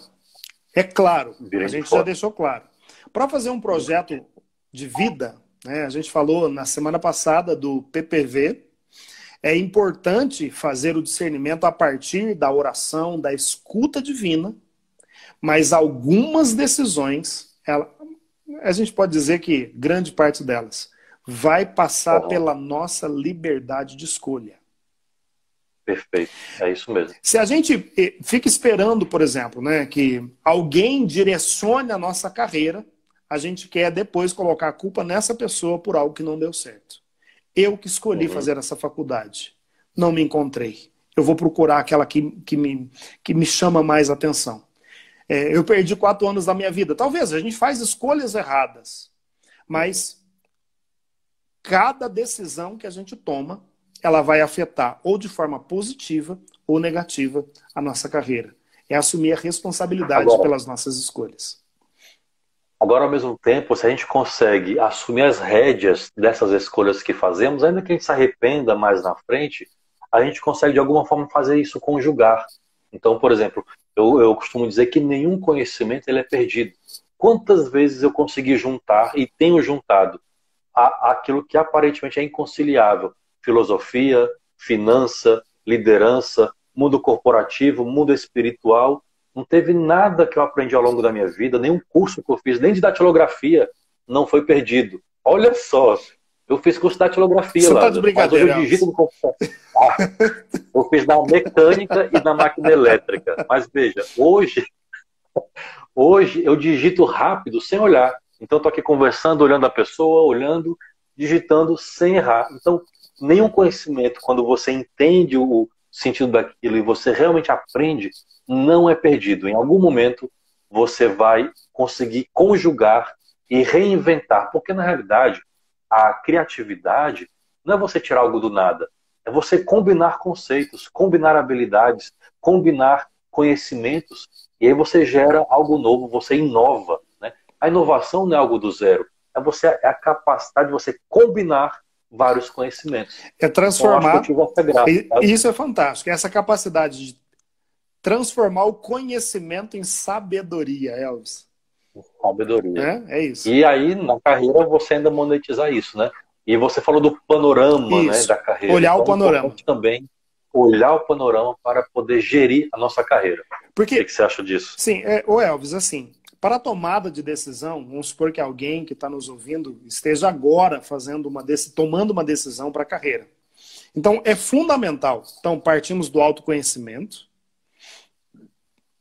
Speaker 1: É claro, virem a gente já deixou claro. Para fazer um projeto de vida, né, a gente falou na semana passada do PPV, é importante fazer o discernimento a partir da oração, da escuta divina, mas algumas decisões, ela, a gente pode dizer que grande parte delas vai passar uhum. pela nossa liberdade de escolha.
Speaker 2: Perfeito, é isso mesmo.
Speaker 1: Se a gente eh, fica esperando, por exemplo, né, que alguém direcione a nossa carreira, a gente quer depois colocar a culpa nessa pessoa por algo que não deu certo. Eu que escolhi uhum. fazer essa faculdade, não me encontrei. Eu vou procurar aquela que, que, me, que me chama mais atenção. É, eu perdi quatro anos da minha vida. Talvez a gente faz escolhas erradas, mas cada decisão que a gente toma, ela vai afetar ou de forma positiva ou negativa a nossa carreira. É assumir a responsabilidade Agora, pelas nossas escolhas.
Speaker 2: Agora, ao mesmo tempo, se a gente consegue assumir as rédeas dessas escolhas que fazemos, ainda que a gente se arrependa mais na frente, a gente consegue de alguma forma fazer isso conjugar. Então, por exemplo, eu, eu costumo dizer que nenhum conhecimento ele é perdido. Quantas vezes eu consegui juntar e tenho juntado a, aquilo que aparentemente é inconciliável? Filosofia, finança, liderança, mundo corporativo, mundo espiritual não teve nada que eu aprendi ao longo da minha vida, nenhum curso que eu fiz, nem de datilografia, não foi perdido. Olha só, eu fiz curso de datilografia Você
Speaker 1: lá. Tá
Speaker 2: mas hoje eu digito no computador. Ah, eu fiz na mecânica e na máquina elétrica. Mas veja, hoje, hoje eu digito rápido, sem olhar. Então estou aqui conversando, olhando a pessoa, olhando, digitando sem errar. Então, nenhum conhecimento, quando você entende o sentido daquilo e você realmente aprende, não é perdido. Em algum momento você vai conseguir conjugar e reinventar, porque na realidade a criatividade não é você tirar algo do nada, é você combinar conceitos, combinar habilidades, combinar conhecimentos e aí você gera algo novo, você inova. A inovação não é algo do zero, é você é a capacidade de você combinar vários conhecimentos.
Speaker 1: É transformar. Então, isso é fantástico. Essa capacidade de transformar o conhecimento em sabedoria, Elvis.
Speaker 2: Sabedoria.
Speaker 1: É, é isso.
Speaker 2: E aí, na carreira, você ainda monetizar isso, né? E você falou do panorama né, da carreira.
Speaker 1: Olhar então, o panorama.
Speaker 2: Também olhar o panorama para poder gerir a nossa carreira. Porque, o que, que você acha disso?
Speaker 1: Sim, é, o Elvis, assim, para a tomada de decisão, vamos supor que alguém que está nos ouvindo esteja agora fazendo uma tomando uma decisão para a carreira. Então, é fundamental. Então, partimos do autoconhecimento,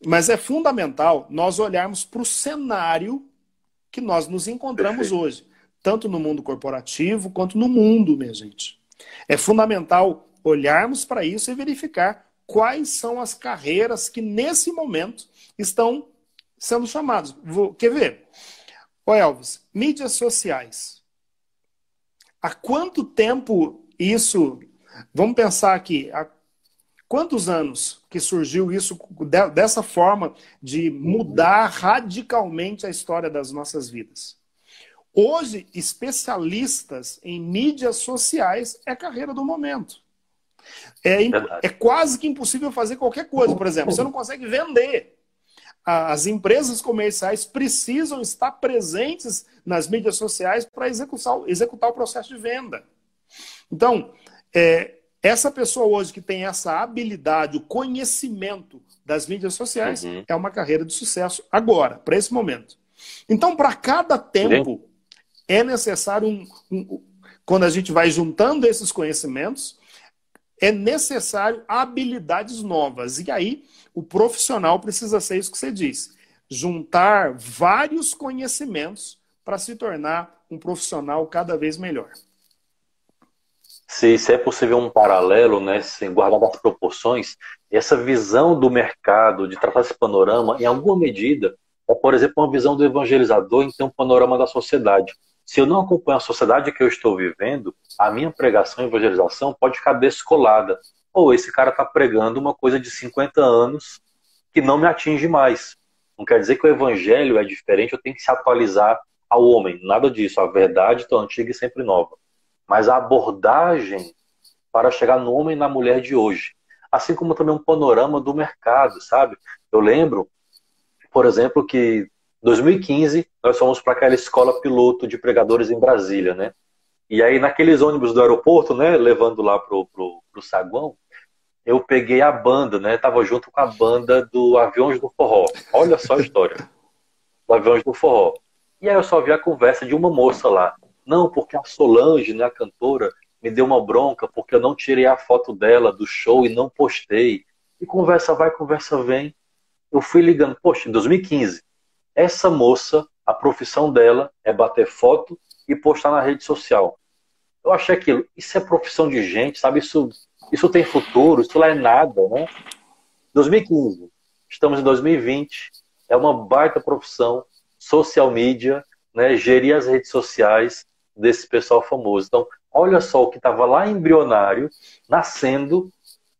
Speaker 1: mas é fundamental nós olharmos para o cenário que nós nos encontramos Perfeito. hoje, tanto no mundo corporativo quanto no mundo, minha gente. É fundamental olharmos para isso e verificar quais são as carreiras que nesse momento estão sendo chamadas. Vou, quer ver? Ô Elvis, mídias sociais. Há quanto tempo isso. Vamos pensar aqui. Há quantos anos que surgiu isso dessa forma de mudar radicalmente a história das nossas vidas? Hoje, especialistas em mídias sociais é carreira do momento. É, é quase que impossível fazer qualquer coisa. Por exemplo, você não consegue vender. As empresas comerciais precisam estar presentes nas mídias sociais para executar, executar o processo de venda. Então, é, essa pessoa hoje que tem essa habilidade, o conhecimento das mídias sociais, uhum. é uma carreira de sucesso agora, para esse momento. Então, para cada tempo, é necessário um, um, quando a gente vai juntando esses conhecimentos, é necessário habilidades novas. E aí, o profissional precisa ser isso que você disse: juntar vários conhecimentos para se tornar um profissional cada vez melhor.
Speaker 2: Se, se é possível um paralelo, né, sem guardar as proporções, essa visão do mercado, de tratar esse panorama, em alguma medida, é, por exemplo, uma visão do evangelizador em ter um panorama da sociedade. Se eu não acompanho a sociedade que eu estou vivendo, a minha pregação e evangelização pode ficar descolada. Ou esse cara está pregando uma coisa de 50 anos que não me atinge mais. Não quer dizer que o evangelho é diferente, eu tenho que se atualizar ao homem. Nada disso. A verdade está antiga e sempre nova. Mas a abordagem para chegar no homem e na mulher de hoje. Assim como também um panorama do mercado, sabe? Eu lembro, por exemplo, que 2015, nós fomos para aquela escola piloto de pregadores em Brasília, né? E aí, naqueles ônibus do aeroporto, né, levando lá pro, pro, pro saguão, eu peguei a banda, né? Tava junto com a banda do Aviões do Forró. Olha só a história. Do Aviões do Forró. E aí eu só vi a conversa de uma moça lá. Não, porque a Solange, né, a cantora, me deu uma bronca porque eu não tirei a foto dela do show e não postei. E conversa vai, conversa vem. Eu fui ligando, poxa, em 2015, essa moça, a profissão dela é bater foto e postar na rede social. Eu achei aquilo, isso é profissão de gente, sabe? Isso, isso tem futuro, isso lá é nada, né? 2015, estamos em 2020, é uma baita profissão, social media, né? Gerir as redes sociais desse pessoal famoso. Então, olha só o que estava lá embrionário, nascendo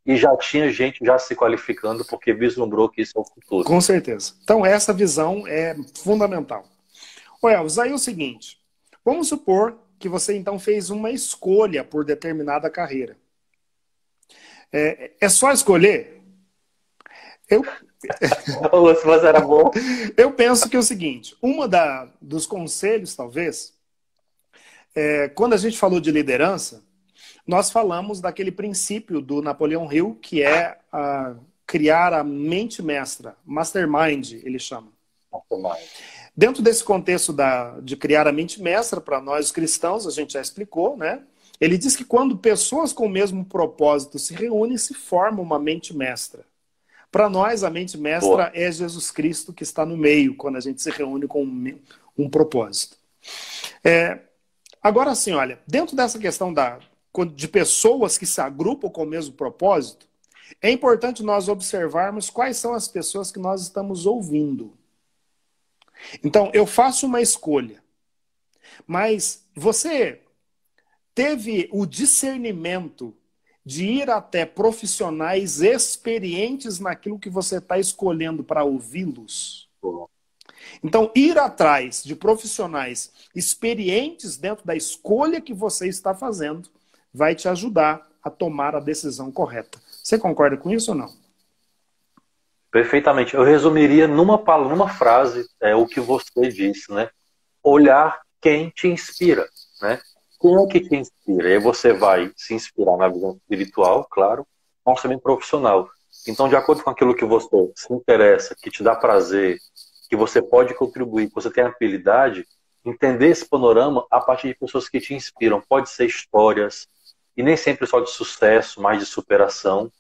Speaker 2: e já tinha gente já se qualificando porque vislumbrou que isso é o futuro.
Speaker 1: Com certeza. Então essa visão é fundamental. Ô Elvis, aí é o seguinte, vamos supor que você então fez uma escolha por determinada carreira. É, é só escolher? Eu...
Speaker 2: Era bom.
Speaker 1: Eu penso que é o seguinte, uma da, dos conselhos, talvez, é, quando a gente falou de liderança, nós falamos daquele princípio do Napoleão Hill, que é a, criar a mente mestra, mastermind, ele chama. Mastermind. Dentro desse contexto da, de criar a mente mestra, para nós cristãos, a gente já explicou, né? Ele diz que quando pessoas com o mesmo propósito se reúnem, se forma uma mente mestra. Para nós, a mente mestra é Jesus Cristo que está no meio, quando a gente se reúne com um, um propósito. É, agora, sim, olha, dentro dessa questão da, de pessoas que se agrupam com o mesmo propósito, é importante nós observarmos quais são as pessoas que nós estamos ouvindo. Então, eu faço uma escolha, mas você teve o discernimento de ir até profissionais experientes naquilo que você está escolhendo para ouvi-los? Então, ir atrás de profissionais experientes dentro da escolha que você está fazendo vai te ajudar a tomar a decisão correta. Você concorda com isso ou não?
Speaker 2: Perfeitamente. Eu resumiria numa, numa frase é, o que você disse, né? Olhar quem te inspira, né? Quem é que te inspira? E aí você vai se inspirar na visão espiritual, claro, mas também profissional. Então, de acordo com aquilo que você se interessa, que te dá prazer, que você pode contribuir, que você tem habilidade, entender esse panorama a partir de pessoas que te inspiram. Pode ser histórias, e nem sempre só de sucesso, mas de superação.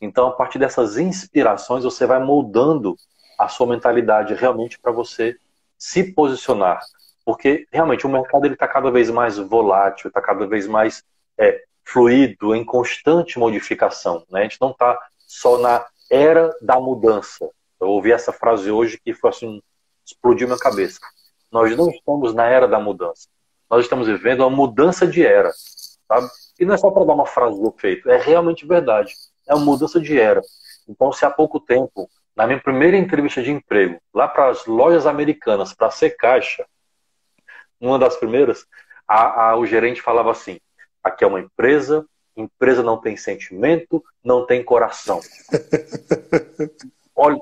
Speaker 2: Então, a partir dessas inspirações, você vai moldando a sua mentalidade realmente para você se posicionar. Porque realmente o mercado está cada vez mais volátil, está cada vez mais é, fluido, em constante modificação. Né? A gente não está só na era da mudança. Eu ouvi essa frase hoje que foi assim, explodiu minha cabeça. Nós não estamos na era da mudança. Nós estamos vivendo uma mudança de era. Sabe? E não é só para dar uma frase do feito, é realmente verdade. É uma mudança de era. Então, se há pouco tempo, na minha primeira entrevista de emprego, lá para as lojas americanas, para ser caixa, uma das primeiras, a, a, o gerente falava assim: aqui é uma empresa, empresa não tem sentimento, não tem coração. Olha,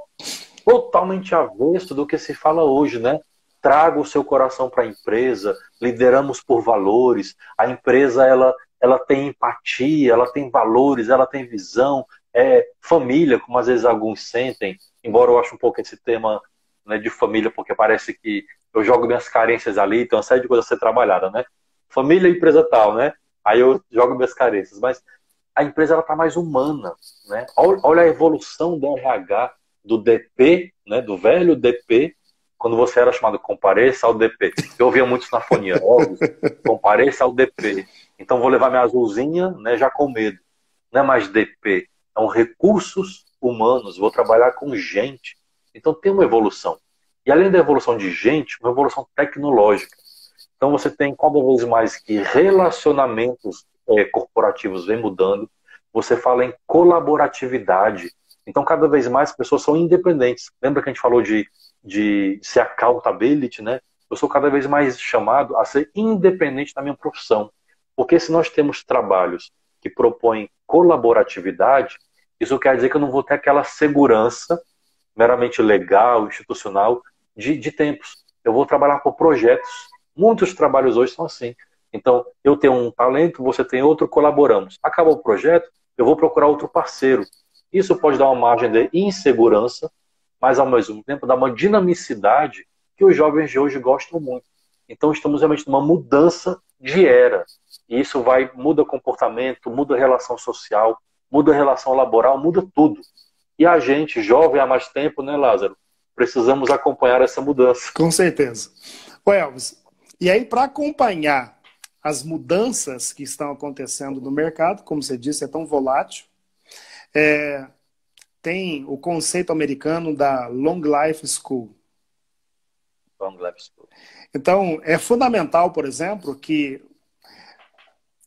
Speaker 2: totalmente avesso do que se fala hoje, né? Traga o seu coração para a empresa, lideramos por valores, a empresa ela, ela tem empatia, ela tem valores, ela tem visão, é família, como às vezes alguns sentem, embora eu ache um pouco esse tema né, de família, porque parece que eu jogo minhas carências ali, então uma série de coisas a ser trabalhada, né? Família e empresa tal, né? Aí eu jogo minhas carências, mas a empresa ela tá mais humana, né? Olha a evolução do RH, do DP, né, do velho DP, quando você era chamado compareça ao DP. Eu ouvia muito na fonia, compareça ao DP. Então vou levar minha azulzinha, né, já com medo. Não é mais DP, são recursos humanos, vou trabalhar com gente. Então tem uma evolução. E além da evolução de gente, uma evolução tecnológica. Então você tem cada vez mais que relacionamentos é, corporativos vem mudando. Você fala em colaboratividade. Então cada vez mais pessoas são independentes. Lembra que a gente falou de, de ser accountability, né? Eu sou cada vez mais chamado a ser independente da minha profissão. Porque se nós temos trabalhos que propõem colaboratividade, isso quer dizer que eu não vou ter aquela segurança meramente legal, institucional, de, de tempos. Eu vou trabalhar por projetos. Muitos trabalhos hoje são assim. Então, eu tenho um talento, você tem outro, colaboramos. Acabou o projeto, eu vou procurar outro parceiro. Isso pode dar uma margem de insegurança, mas ao mesmo tempo dá uma dinamicidade que os jovens de hoje gostam muito. Então, estamos realmente numa mudança de era. E isso vai muda comportamento, muda relação social, muda relação laboral, muda tudo. E a gente, jovem há mais tempo, né, Lázaro? Precisamos acompanhar essa mudança.
Speaker 1: Com certeza. Ô Elvis, e aí para acompanhar as mudanças que estão acontecendo no mercado, como você disse, é tão volátil, é, tem o conceito americano da Long Life School.
Speaker 2: Long Life School.
Speaker 1: Então, é fundamental, por exemplo, que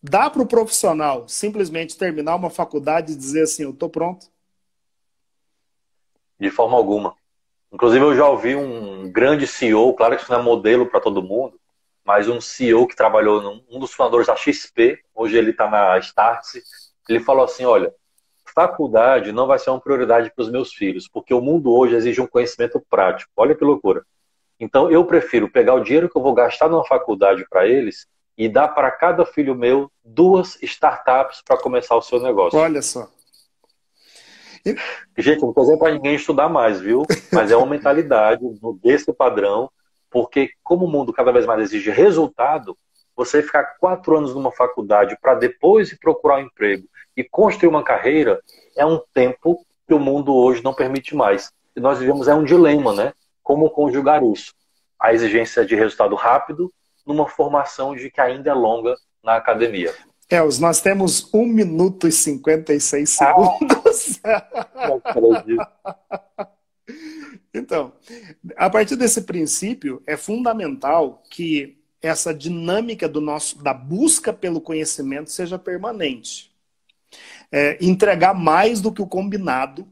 Speaker 1: dá para o profissional simplesmente terminar uma faculdade e dizer assim, eu estou pronto?
Speaker 2: De forma alguma. Inclusive, eu já ouvi um grande CEO, claro que isso não é modelo para todo mundo, mas um CEO que trabalhou num um dos fundadores da XP, hoje ele está na Startse, ele falou assim, olha, faculdade não vai ser uma prioridade para os meus filhos, porque o mundo hoje exige um conhecimento prático. Olha que loucura. Então, eu prefiro pegar o dinheiro que eu vou gastar numa faculdade para eles e dar para cada filho meu duas startups para começar o seu negócio.
Speaker 1: Olha só.
Speaker 2: E... Gente, não estou para ninguém estudar mais, viu? Mas é uma mentalidade desse padrão, porque como o mundo cada vez mais exige resultado, você ficar quatro anos numa faculdade para depois ir procurar um emprego e construir uma carreira é um tempo que o mundo hoje não permite mais. E nós vivemos é um dilema, né? Como conjugar isso? A exigência de resultado rápido numa formação de que ainda é longa na academia.
Speaker 1: Els, nós temos 1 minuto e 56 ah, segundos. Ah, então, a partir desse princípio, é fundamental que essa dinâmica do nosso, da busca pelo conhecimento seja permanente. É, entregar mais do que o combinado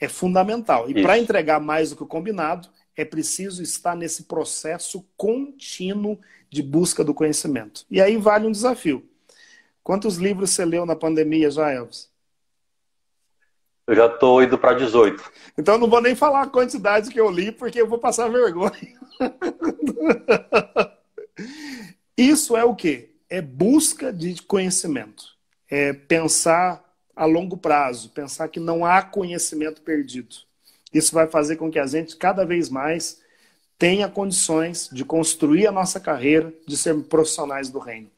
Speaker 1: é fundamental. E para entregar mais do que o combinado, é preciso estar nesse processo contínuo de busca do conhecimento. E aí vale um desafio. Quantos livros você leu na pandemia já, Elvis?
Speaker 2: Eu já estou indo para 18.
Speaker 1: Então não vou nem falar a quantidade que eu li, porque eu vou passar vergonha. Isso é o quê? É busca de conhecimento. É pensar a longo prazo, pensar que não há conhecimento perdido. Isso vai fazer com que a gente cada vez mais tenha condições de construir a nossa carreira, de ser profissionais do reino.